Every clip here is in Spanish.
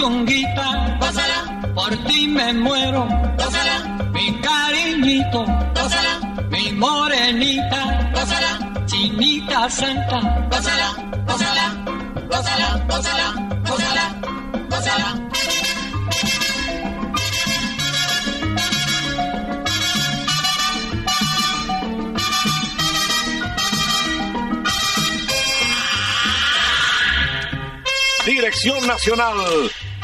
Gózala, por ti me muero, gózala, mi cariñito, gózala, mi morenita, gózala, chinita santa, gózala, gózala, gózala, gózala, gózala, gózala. Dirección Nacional,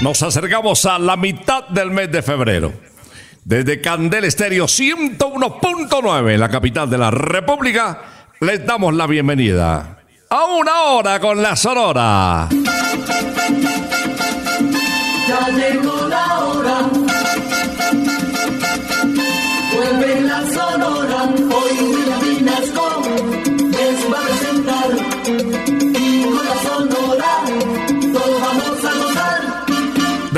Nos acercamos a la mitad del mes de febrero. Desde Candel Estéreo 101.9 en la capital de la República, les damos la bienvenida a una hora con la Sonora.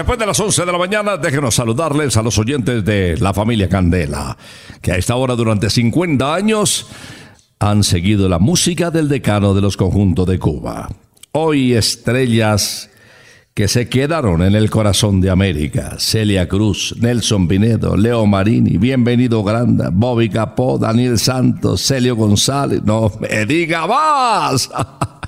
Después de las 11 de la mañana, déjenos saludarles a los oyentes de la familia Candela, que a esta hora durante 50 años han seguido la música del decano de los conjuntos de Cuba. Hoy estrellas que se quedaron en el corazón de América. Celia Cruz, Nelson Pinedo, Leo Marini, Bienvenido Granda, Bobby Capó, Daniel Santos, Celio González. No me diga más.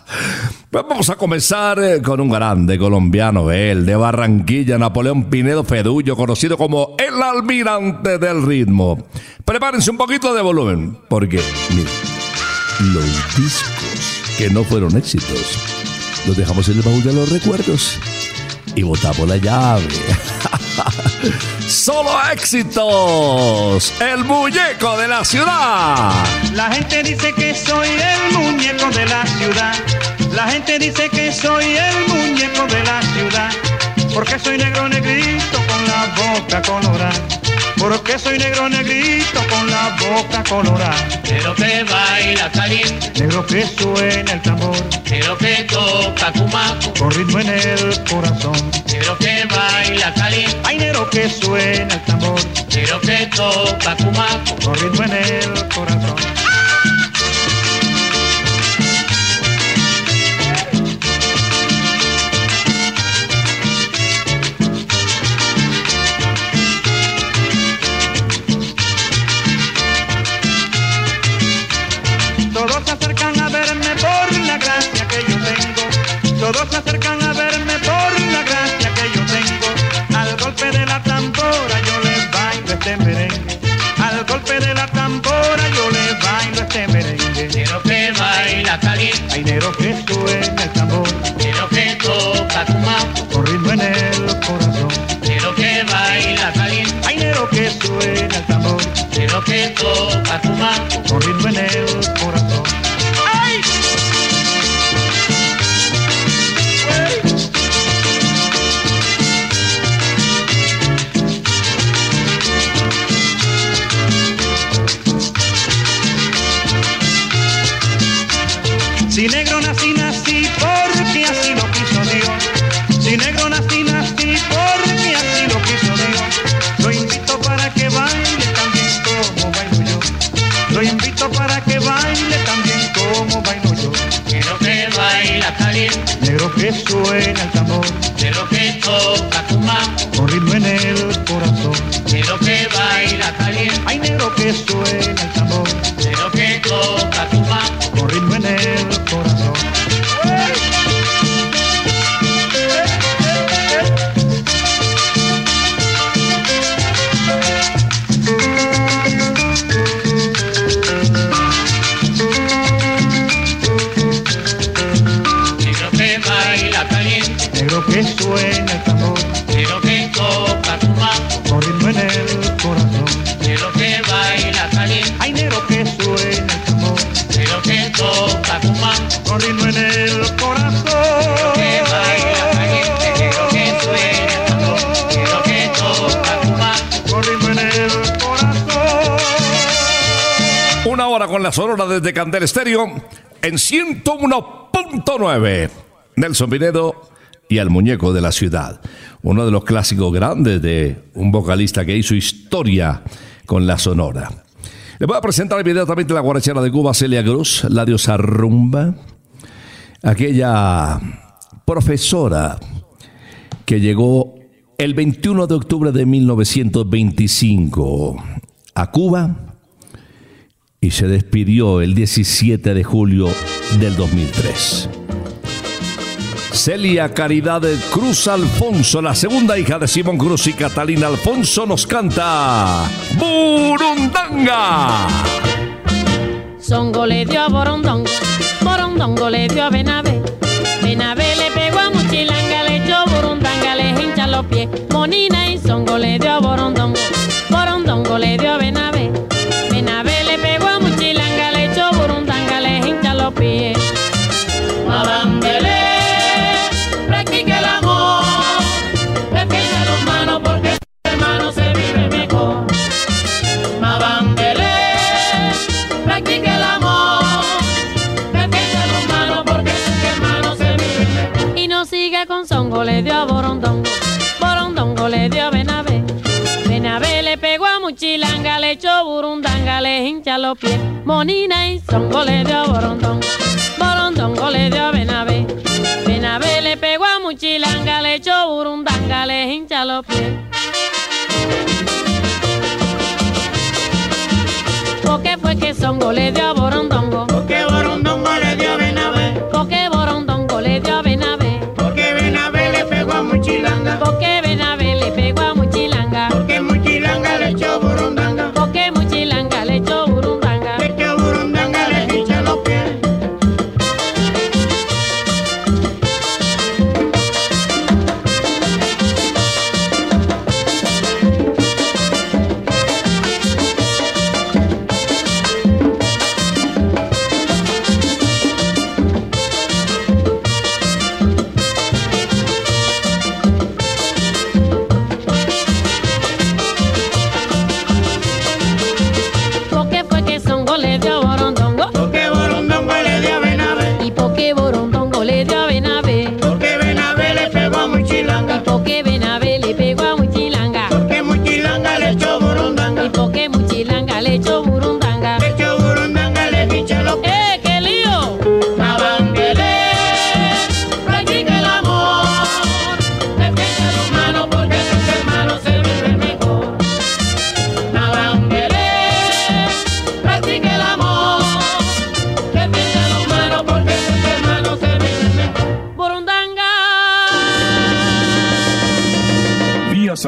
Vamos a comenzar eh, con un grande colombiano, él, de Barranquilla, Napoleón Pinedo Fedullo, conocido como el almirante del ritmo. Prepárense un poquito de volumen, porque, los discos que no fueron éxitos, los dejamos en el baúl de los recuerdos y botamos la llave. Solo éxitos, el muñeco de la ciudad. La gente dice que soy el muñeco de la ciudad. La gente dice que soy el muñeco de la ciudad, porque soy negro negrito con la boca colorada. Porque soy negro negrito con la boca colorada. Negro que baila caliente, Negro que suena el tambor, negro que toca cumaco, con ritmo en el corazón. negro que baila caliente, Hay negro que suena el tambor, negro que toca cumaco, con ritmo en el corazón. Suena el tambor, negro que toca cumaco, con ritmo en el corazón. negro que baila caliente, Hay negro que suena el tambor, negro que la sonora desde Candel Estéreo en 101.9. Nelson Pinedo y el muñeco de la ciudad. Uno de los clásicos grandes de un vocalista que hizo historia con la sonora. Le voy a presentar inmediatamente la guarachera de Cuba, Celia Cruz, la diosa rumba. Aquella profesora que llegó el 21 de octubre de 1925 a Cuba y se despidió el 17 de julio del 2003. Celia Caridad Cruz Alfonso, la segunda hija de Simón Cruz y Catalina Alfonso, nos canta Burundanga. Songo le dio a Borondongo, Borondongo le dio a Benavé. Benavé le pegó a Muchilanga, le echó Burundanga, le hincha los pies. Monina y Songo le dio a Borondongo Monina y Songo le dio a Borondongo, le dio a Benavé. Benavé le pegó a Muchilanga, le echó Burundanga, le hincha los pies. Porque fue que Songo le dio a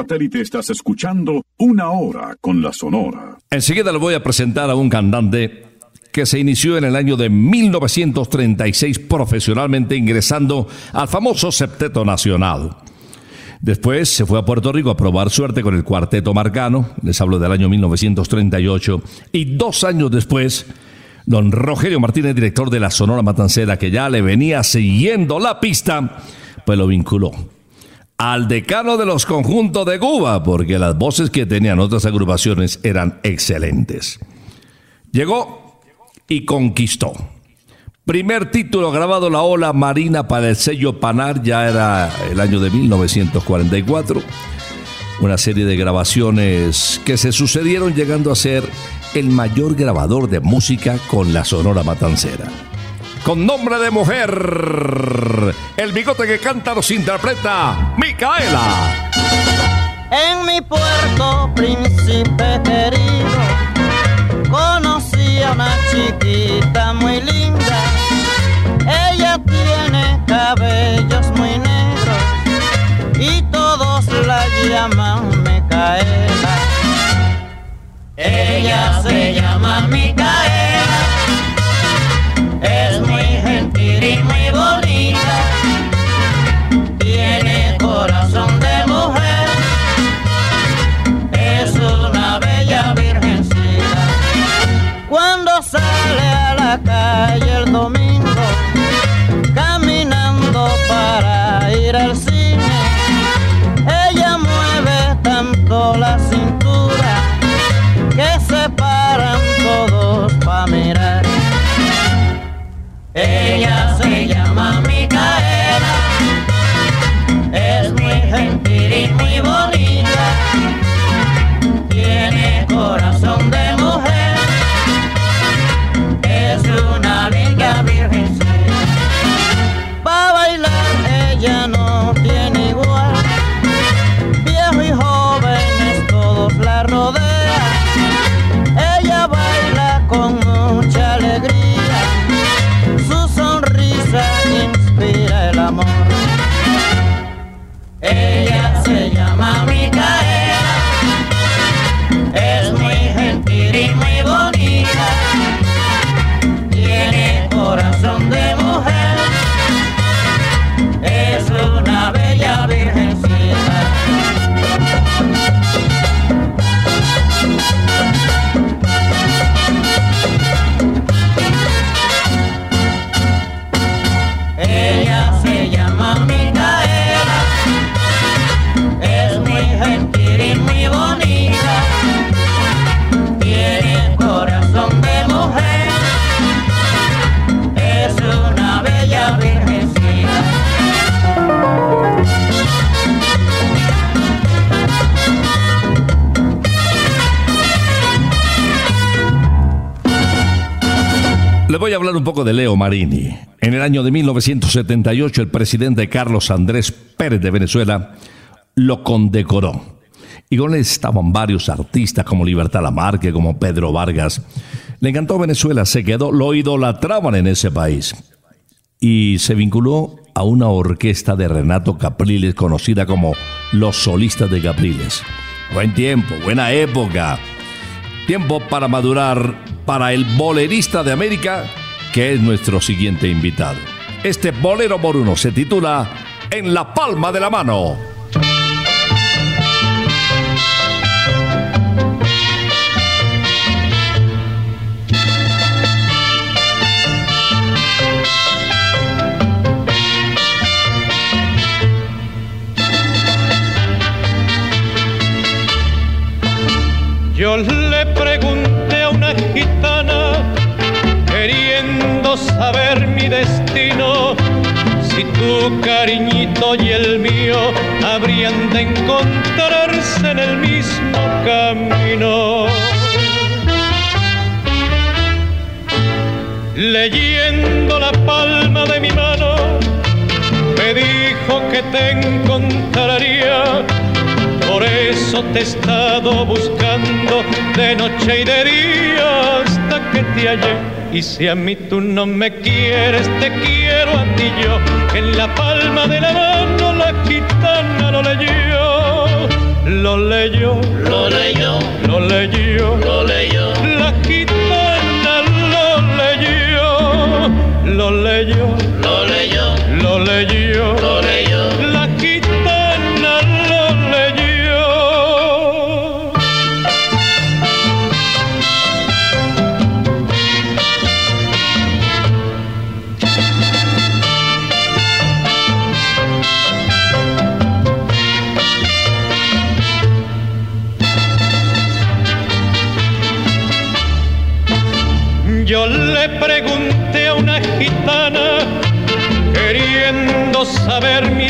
satélite estás escuchando Una Hora con la Sonora. Enseguida le voy a presentar a un cantante que se inició en el año de 1936 profesionalmente ingresando al famoso Septeto Nacional. Después se fue a Puerto Rico a probar suerte con el Cuarteto Marcano, les hablo del año 1938, y dos años después, don Rogelio Martínez, director de la Sonora Matancera, que ya le venía siguiendo la pista, pues lo vinculó al decano de los conjuntos de Cuba, porque las voces que tenían otras agrupaciones eran excelentes. Llegó y conquistó. Primer título grabado La Ola Marina para el sello Panar, ya era el año de 1944. Una serie de grabaciones que se sucedieron llegando a ser el mayor grabador de música con la Sonora Matancera. Con nombre de mujer, el bigote que canta nos interpreta Micaela. En mi puerto, príncipe querido, conocí a una chiquita muy linda. Ella tiene cabellos muy negros y todos la llaman Micaela. Ella se llama Micaela, la cintura que se paran todos para mirar. Ella se llama Micaela, es muy gentil un poco de Leo Marini. En el año de 1978, el presidente Carlos Andrés Pérez de Venezuela lo condecoró. Y con él estaban varios artistas como Libertad Lamarque, como Pedro Vargas. Le encantó Venezuela, se quedó, lo idolatraban en ese país. Y se vinculó a una orquesta de Renato Capriles conocida como Los Solistas de Capriles. Buen tiempo, buena época. Tiempo para madurar para el bolerista de América, que es nuestro siguiente invitado. Este bolero moruno se titula En la palma de la mano. Tu cariñito y el mío habrían de encontrarse en el mismo camino. Leyendo la palma de mi mano, me dijo que te encontraría por eso te he estado buscando de noche y de día hasta que te hallé. Y si a mí tú no me quieres, te quiero que en la palma de la mano la gitana lo leyó. lo leyó, lo leyó, lo leyó. lo leyó, La gitana lo leyó, lo leyó, lo leyó, lo leyó. lo leyó.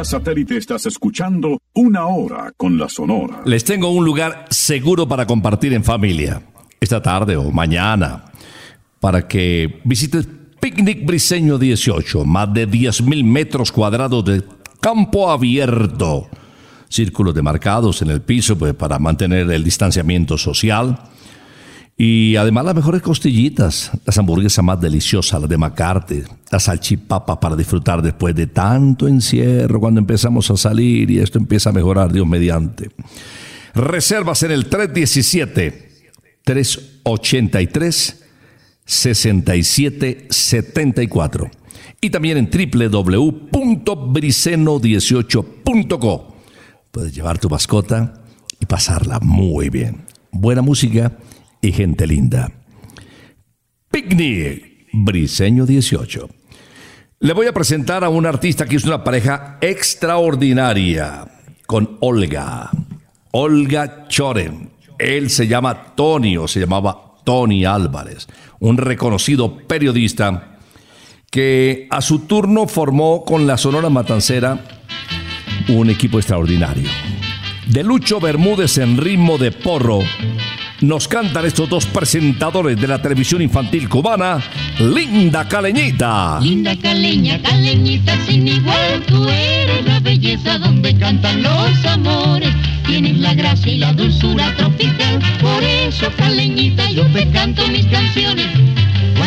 Vía satélite estás escuchando Una Hora con la Sonora. Les tengo un lugar seguro para compartir en familia, esta tarde o mañana, para que visites Picnic Briseño 18, más de 10.000 metros cuadrados de campo abierto, círculos demarcados en el piso pues, para mantener el distanciamiento social. Y además las mejores costillitas, las hamburguesas más deliciosas, las de Macarte, las salchipapas para disfrutar después de tanto encierro, cuando empezamos a salir y esto empieza a mejorar, Dios mediante. Reservas en el 317-383-6774 y también en www.briceno18.co. Puedes llevar tu mascota y pasarla muy bien. Buena música y gente linda. Picnic, Briseño 18. Le voy a presentar a un artista que es una pareja extraordinaria con Olga. Olga Choren. Él se llama Tony o se llamaba Tony Álvarez, un reconocido periodista que a su turno formó con la Sonora Matancera un equipo extraordinario. De Lucho Bermúdez en ritmo de porro, nos cantan estos dos presentadores de la televisión infantil cubana, Linda Caleñita. Linda caleña, caleñita sin igual, tú eres la belleza donde cantan los amores. Tienes la gracia y la dulzura tropical, por eso caleñita yo te canto mis canciones.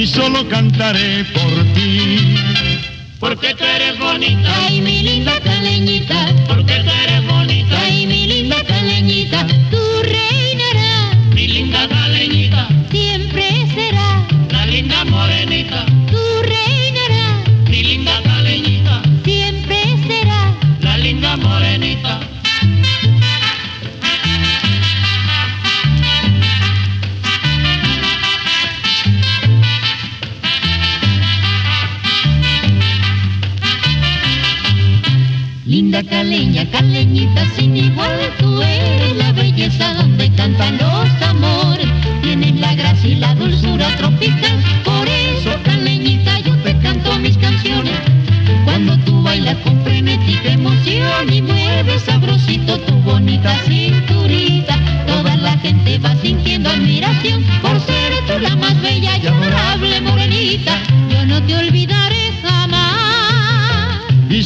Y solo cantaré por ti. porque tú eres bonita, Ay, mi linda caleñita, porque tú eres bonita, ay, mi linda caleñita, caleña, caleñita sin igual, tú eres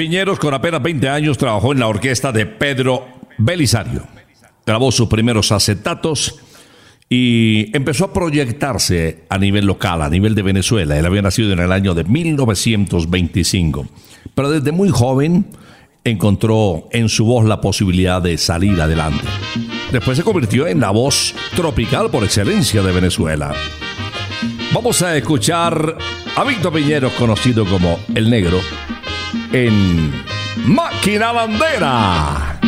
Piñeros, con apenas 20 años, trabajó en la orquesta de Pedro Belisario. Grabó sus primeros acetatos y empezó a proyectarse a nivel local, a nivel de Venezuela. Él había nacido en el año de 1925. Pero desde muy joven encontró en su voz la posibilidad de salir adelante. Después se convirtió en la voz tropical por excelencia de Venezuela. Vamos a escuchar a Víctor Piñeros, conocido como El Negro, en Máquina Bandera.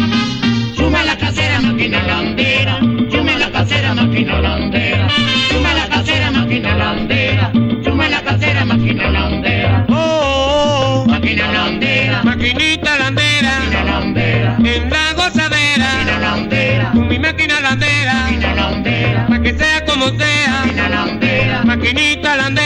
Chume la casera, máquina landera. Chume la casera, máquina landera. Chume la casera, máquina landera. Chume la casera, máquina landera. Oh, oh, Máquina landera. oh, maquinita landera, Máquina landera. en la Máquina gozadera, landera. con mi máquina landera, Máquina landera. pa' que sea como sea, Máquina landera. maquinita landera.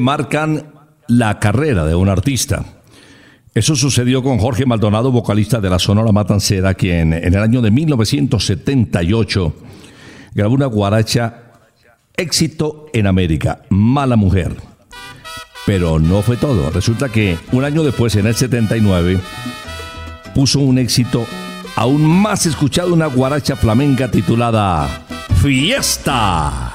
Marcan la carrera de un artista. Eso sucedió con Jorge Maldonado, vocalista de la Sonora Matancera, quien en el año de 1978 grabó una guaracha éxito en América, Mala Mujer. Pero no fue todo. Resulta que un año después, en el 79, puso un éxito aún más escuchado, una guaracha flamenca titulada Fiesta.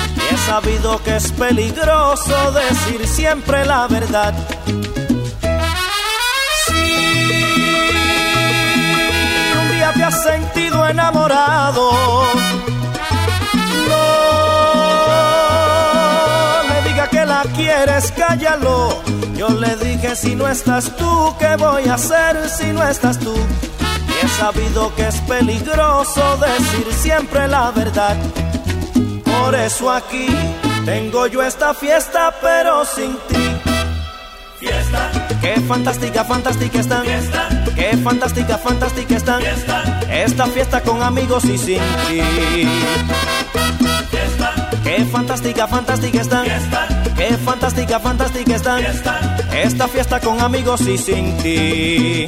He sabido que es peligroso decir siempre la verdad. Si un día te has sentido enamorado, no le diga que la quieres, cállalo. Yo le dije, si no estás tú, ¿qué voy a hacer si no estás tú? Y he sabido que es peligroso decir siempre la verdad. Por eso aquí tengo yo esta fiesta, pero sin ti. Fiesta, Qué fantástica, fantástica están. Qué fantástica, fantástica están. Esta fiesta con amigos y sin ti. Qué fantástica, fantástica están. Qué fantástica, fantástica están. Esta fiesta con amigos y sin ti.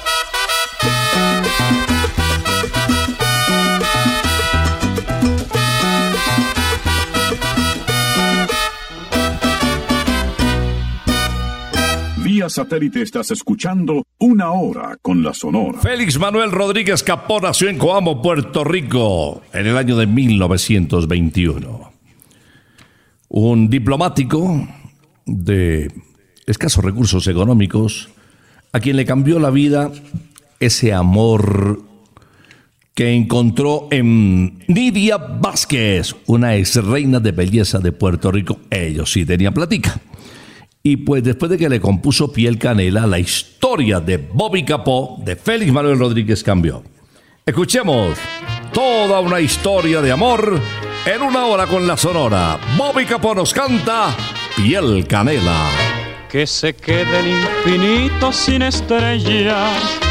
Satélite estás escuchando Una Hora con la Sonora. Félix Manuel Rodríguez Capó nació en Coamo, Puerto Rico, en el año de 1921. Un diplomático de escasos recursos económicos, a quien le cambió la vida ese amor que encontró en Nidia Vázquez, una ex reina de belleza de Puerto Rico. Ellos sí tenían platica. Y pues después de que le compuso Piel Canela, la historia de Bobby Capó, de Félix Manuel Rodríguez cambió. Escuchemos toda una historia de amor en una hora con la sonora. Bobby Capó nos canta Piel Canela. Que se quede el infinito sin estrellas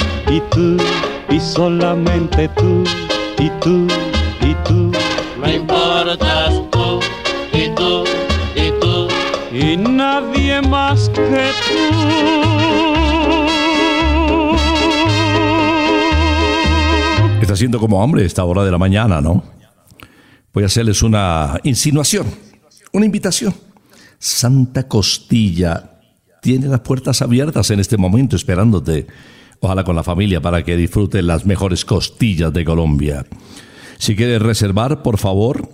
solamente tú y tú y tú. Me importas tú y tú y tú. y nadie más que tú. Está haciendo como hambre esta hora de la mañana, ¿no? Voy a hacerles una insinuación, una invitación. Santa Costilla tiene las puertas abiertas en este momento esperándote. Ojalá con la familia para que disfruten las mejores costillas de Colombia. Si quieres reservar, por favor,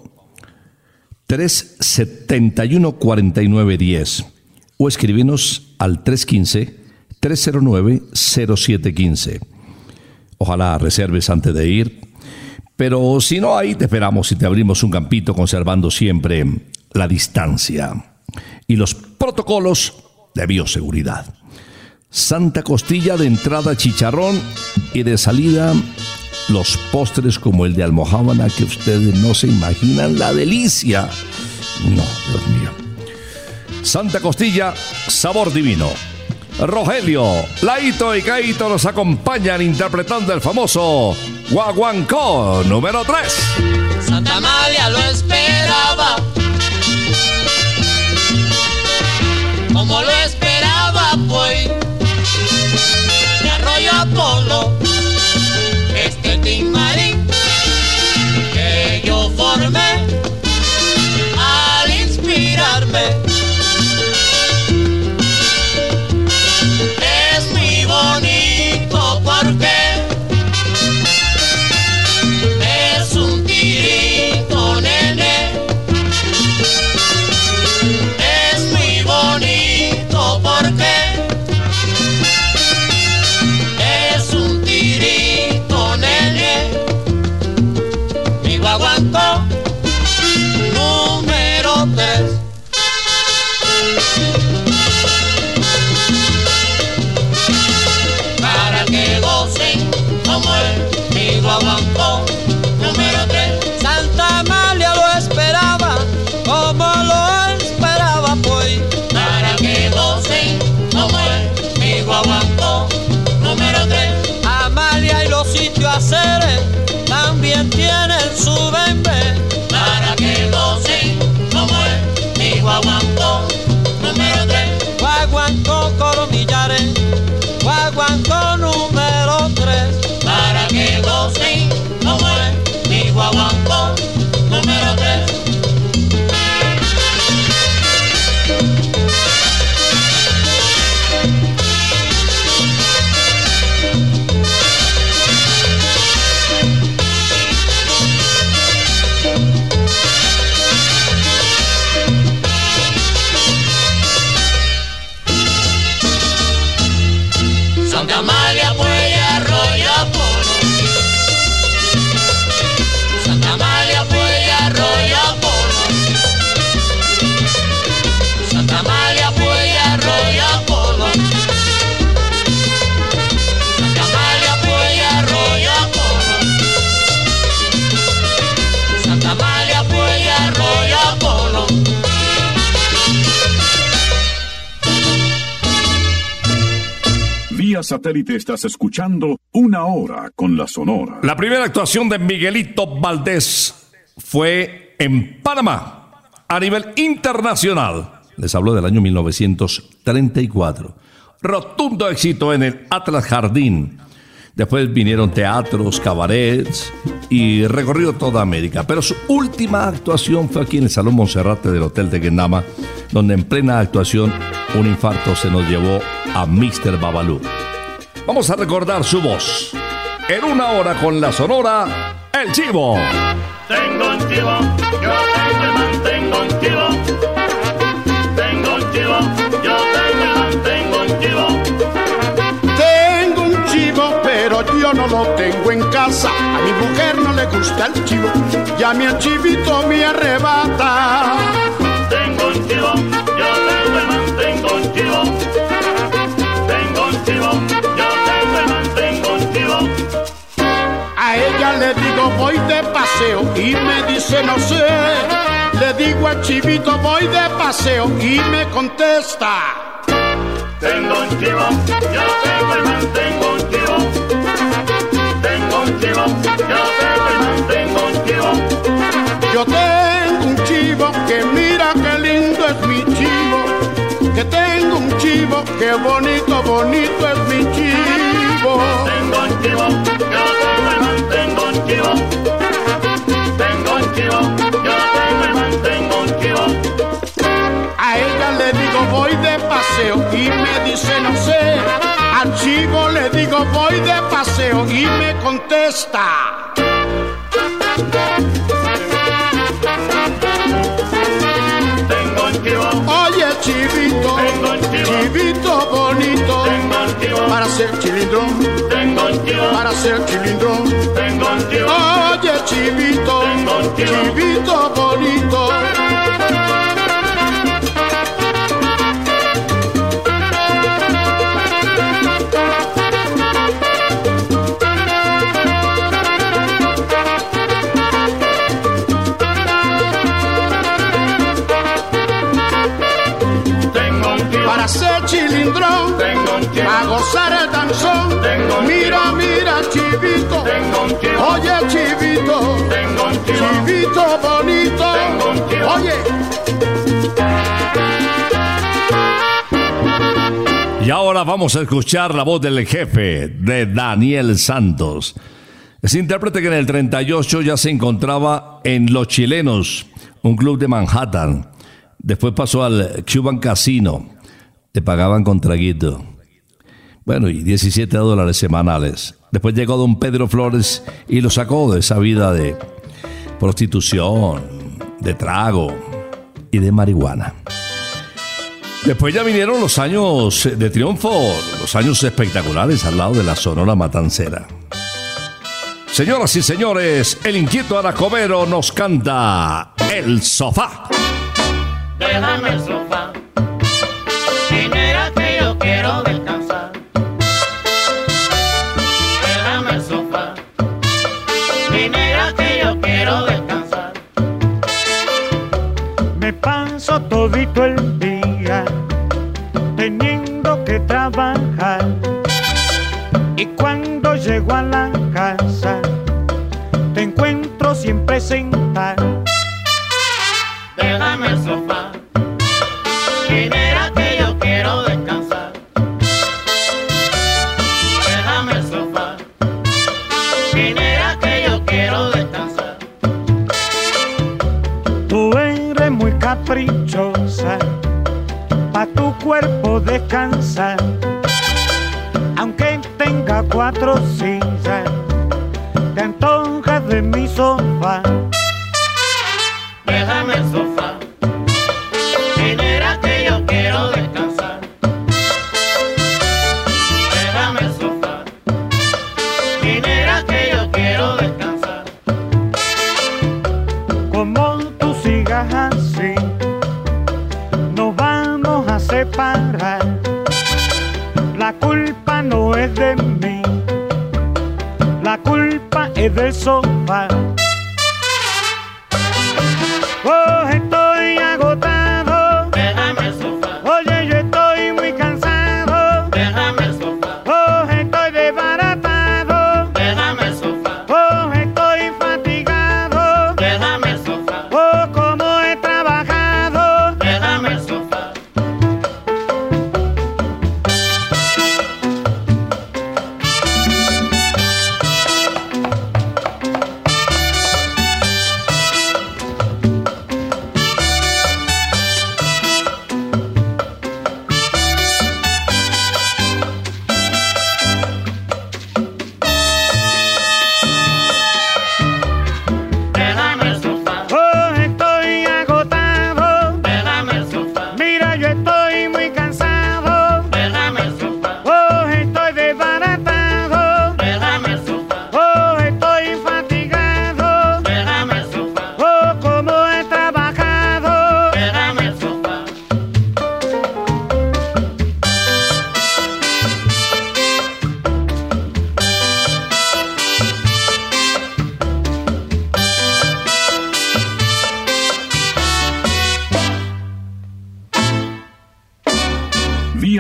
371 4910 o escribinos al 315 309 0715. Ojalá reserves antes de ir. Pero si no, ahí te esperamos y te abrimos un campito conservando siempre la distancia y los protocolos de bioseguridad. Santa Costilla de entrada chicharrón y de salida los postres como el de almohábana que ustedes no se imaginan la delicia. No, Dios mío. Santa Costilla, sabor divino. Rogelio, Laito y Caito nos acompañan interpretando el famoso Guaguancó número 3. Santa Amalia lo esperaba. Como lo esperaba, pues. Apolo. Satélite estás escuchando Una Hora con la Sonora. La primera actuación de Miguelito Valdés fue en Panamá, a nivel internacional. Les hablo del año 1934. Rotundo éxito en el Atlas Jardín. Después vinieron teatros, cabarets y recorrió toda América. Pero su última actuación fue aquí en el Salón Monserrate del Hotel de Guendama, donde en plena actuación un infarto se nos llevó a Mr. Babalú. Vamos a recordar su voz. En una hora con la sonora, El Chivo. Tengo un chivo, yo tengo y mantengo un chivo. Tengo un chivo, yo tengo y mantengo un chivo. Tengo un chivo, pero yo no lo tengo en casa. A mi mujer no le gusta el chivo, y a mi chivito me arrebata. Tengo un chivo, le digo voy de paseo y me dice no sé. Le digo al chivito voy de paseo y me contesta. Tengo un chivo, yo tengo el man, tengo un chivo. Tengo un chivo, yo tengo el man, tengo un chivo. Yo tengo un chivo que mira qué lindo es mi chivo. Que tengo un chivo, qué bonito, bonito es mi chivo. Tengo un chivo, yo Le digo voy de paseo y me dice no sé. Al chivo le digo voy de paseo y me contesta. Oye chivito, chivito bonito, para ser chilindrón, para ser chilindrón. Oye chivito, chivito bonito. Tengo un para gozar el danzón. Tengo un Mira, mira chivito, tengo un chivo, oye chivito, tengo un chivo, chivito bonito. Tengo un chivo. Oye. Y ahora vamos a escuchar la voz del jefe de Daniel Santos. Es intérprete que en el 38 ya se encontraba en Los Chilenos, un club de Manhattan. Después pasó al Cuban Casino. Le pagaban con traguito. Bueno, y 17 dólares semanales. Después llegó don Pedro Flores y lo sacó de esa vida de prostitución, de trago y de marihuana. Después ya vinieron los años de triunfo, los años espectaculares al lado de la Sonora Matancera. Señoras y señores, el inquieto Aracobero nos canta El Sofá. Déjame el sofá.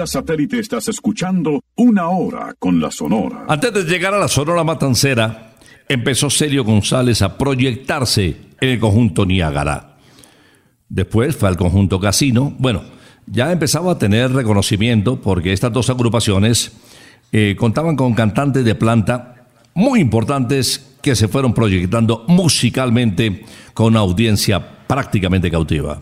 Satélite estás escuchando Una Hora con la Sonora. Antes de llegar a la Sonora Matancera, empezó Celio González a proyectarse en el conjunto Niágara. Después fue al conjunto Casino. Bueno, ya empezaba a tener reconocimiento porque estas dos agrupaciones eh, contaban con cantantes de planta muy importantes que se fueron proyectando musicalmente con una audiencia prácticamente cautiva.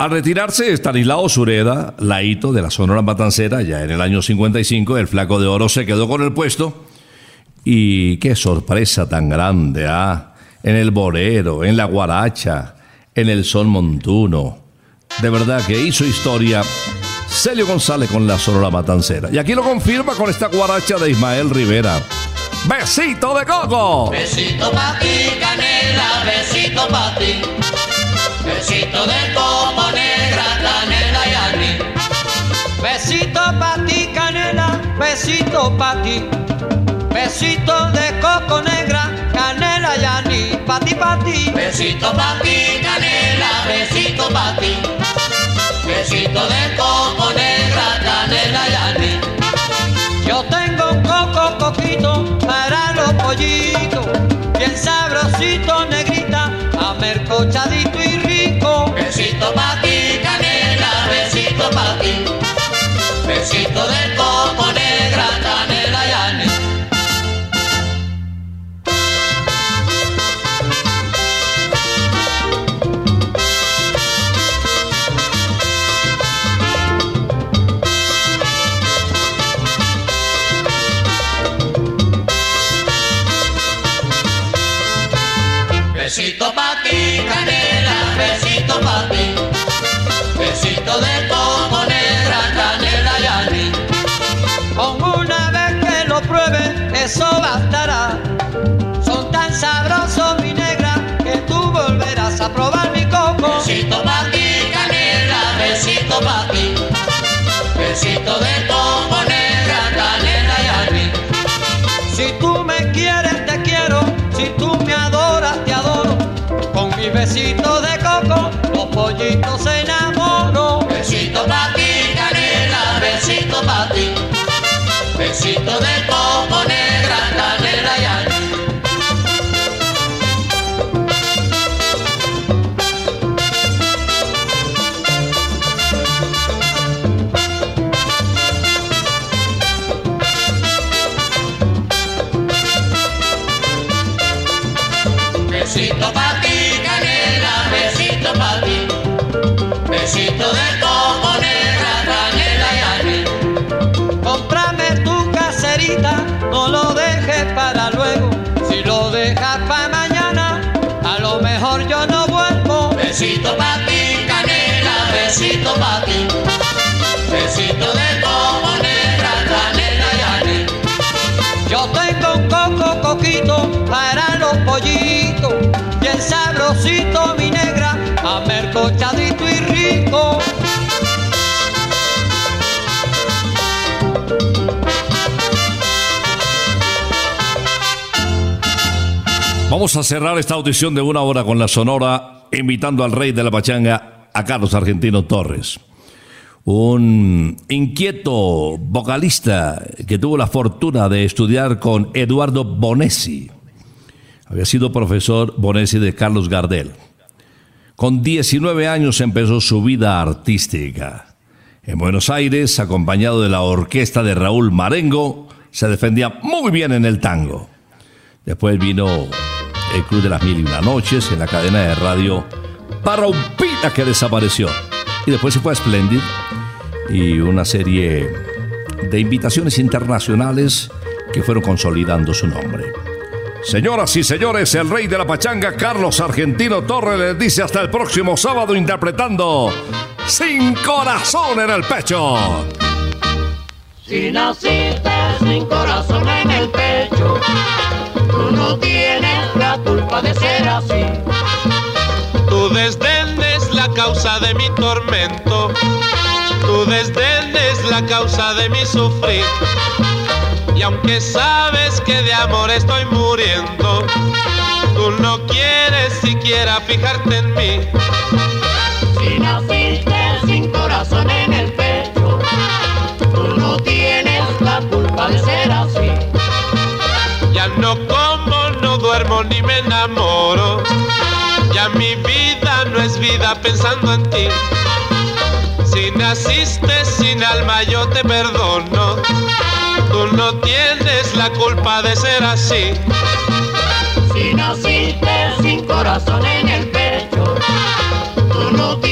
Al retirarse, Stanislao Sureda, laito de la Sonora Matancera, ya en el año 55, el Flaco de Oro se quedó con el puesto. Y qué sorpresa tan grande, ¿ah? En el Borero, en la Guaracha, en el Sol Montuno. De verdad que hizo historia Celio González con la Sonora Matancera. Y aquí lo confirma con esta guaracha de Ismael Rivera. ¡Besito de coco! Besito pa' ti, canela, besito pa' ti. Besito de coco negra, canela y aní. Besito pa' ti, canela, besito pa' ti. Besito de coco negra, canela y aní, pa' ti, pa' ti. Besito pa' ti, canela, besito pa' ti. Besito de coco negra, canela y aní. Yo tengo coco coquito para los pollitos, bien sabrosito, negrita, amercochadito eso bastará. Vamos a cerrar esta audición de una hora con la Sonora, invitando al rey de la pachanga, a Carlos Argentino Torres. Un inquieto vocalista que tuvo la fortuna de estudiar con Eduardo Bonesi. Había sido profesor Bonesi de Carlos Gardel. Con 19 años empezó su vida artística. En Buenos Aires, acompañado de la orquesta de Raúl Marengo, se defendía muy bien en el tango. Después vino el Club de las Mil y Una Noches en la cadena de radio Parraupita que desapareció. Y después se fue a Splendid y una serie de invitaciones internacionales que fueron consolidando su nombre. Señoras y señores, el rey de la pachanga, Carlos Argentino Torres, les dice hasta el próximo sábado interpretando Sin Corazón en el Pecho. Si naciste sin corazón en el pecho, tú no tienes la culpa de ser así. Tu desdén es la causa de mi tormento. Tu desdén es la causa de mi sufrir. Y aunque sabes que de amor estoy muriendo, tú no quieres siquiera fijarte en mí. Si naciste sin corazón en el pecho, de ser así. Ya no no duermo ni me enamoro. Ya mi vida no es vida pensando en ti. Si naciste sin alma yo te perdono. Tú no tienes la culpa de ser así. Si naciste sin corazón en el pecho, tú no tienes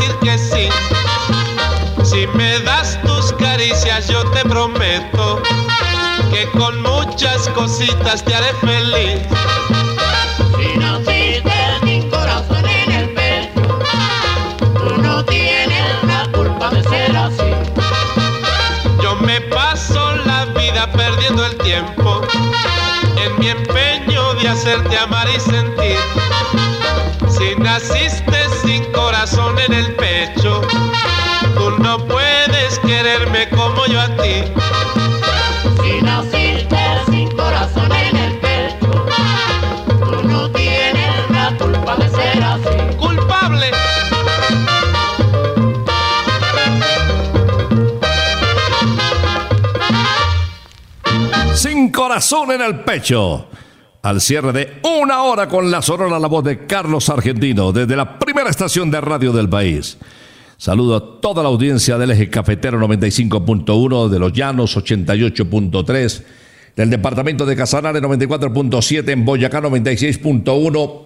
decir que sí? Si me das tus caricias yo te prometo que con muchas cositas te haré feliz. Si naciste sin corazón en el pecho, tú no puedes quererme como yo a ti. Si naciste sin corazón en el pecho, tú no tienes la culpa de ser así. ¡Culpable! Sin corazón en el pecho. Al cierre de una hora con la sonora la voz de Carlos Argentino desde la primera estación de radio del país. Saludo a toda la audiencia del eje cafetero 95.1, de los llanos 88.3, del departamento de Casanare 94.7, en Boyacá 96.1,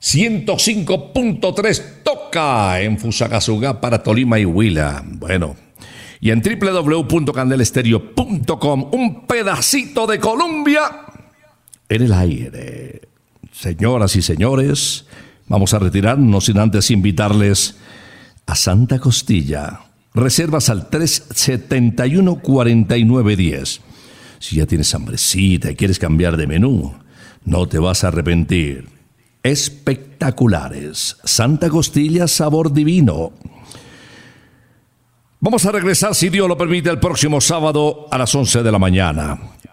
105.3 toca en Fusagasugá para Tolima y Huila. Bueno, y en www.candelestereo.com, un pedacito de Colombia en el aire. Señoras y señores, vamos a retirarnos sin antes invitarles a Santa Costilla. Reservas al 371-4910. Si ya tienes hambrecita y quieres cambiar de menú, no te vas a arrepentir. Espectaculares. Santa Costilla, sabor divino. Vamos a regresar, si Dios lo permite, el próximo sábado a las 11 de la mañana.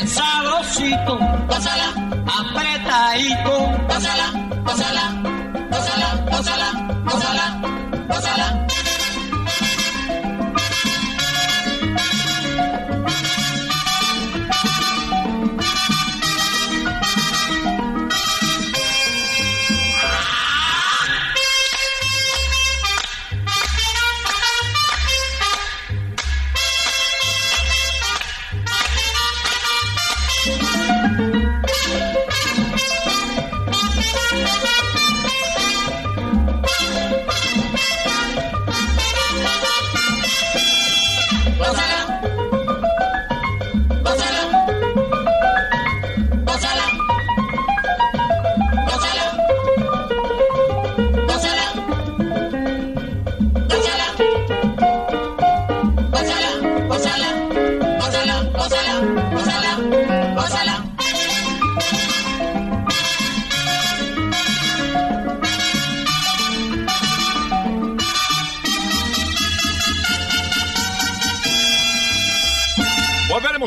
bien sabrosito, gózala apretadito, gózala,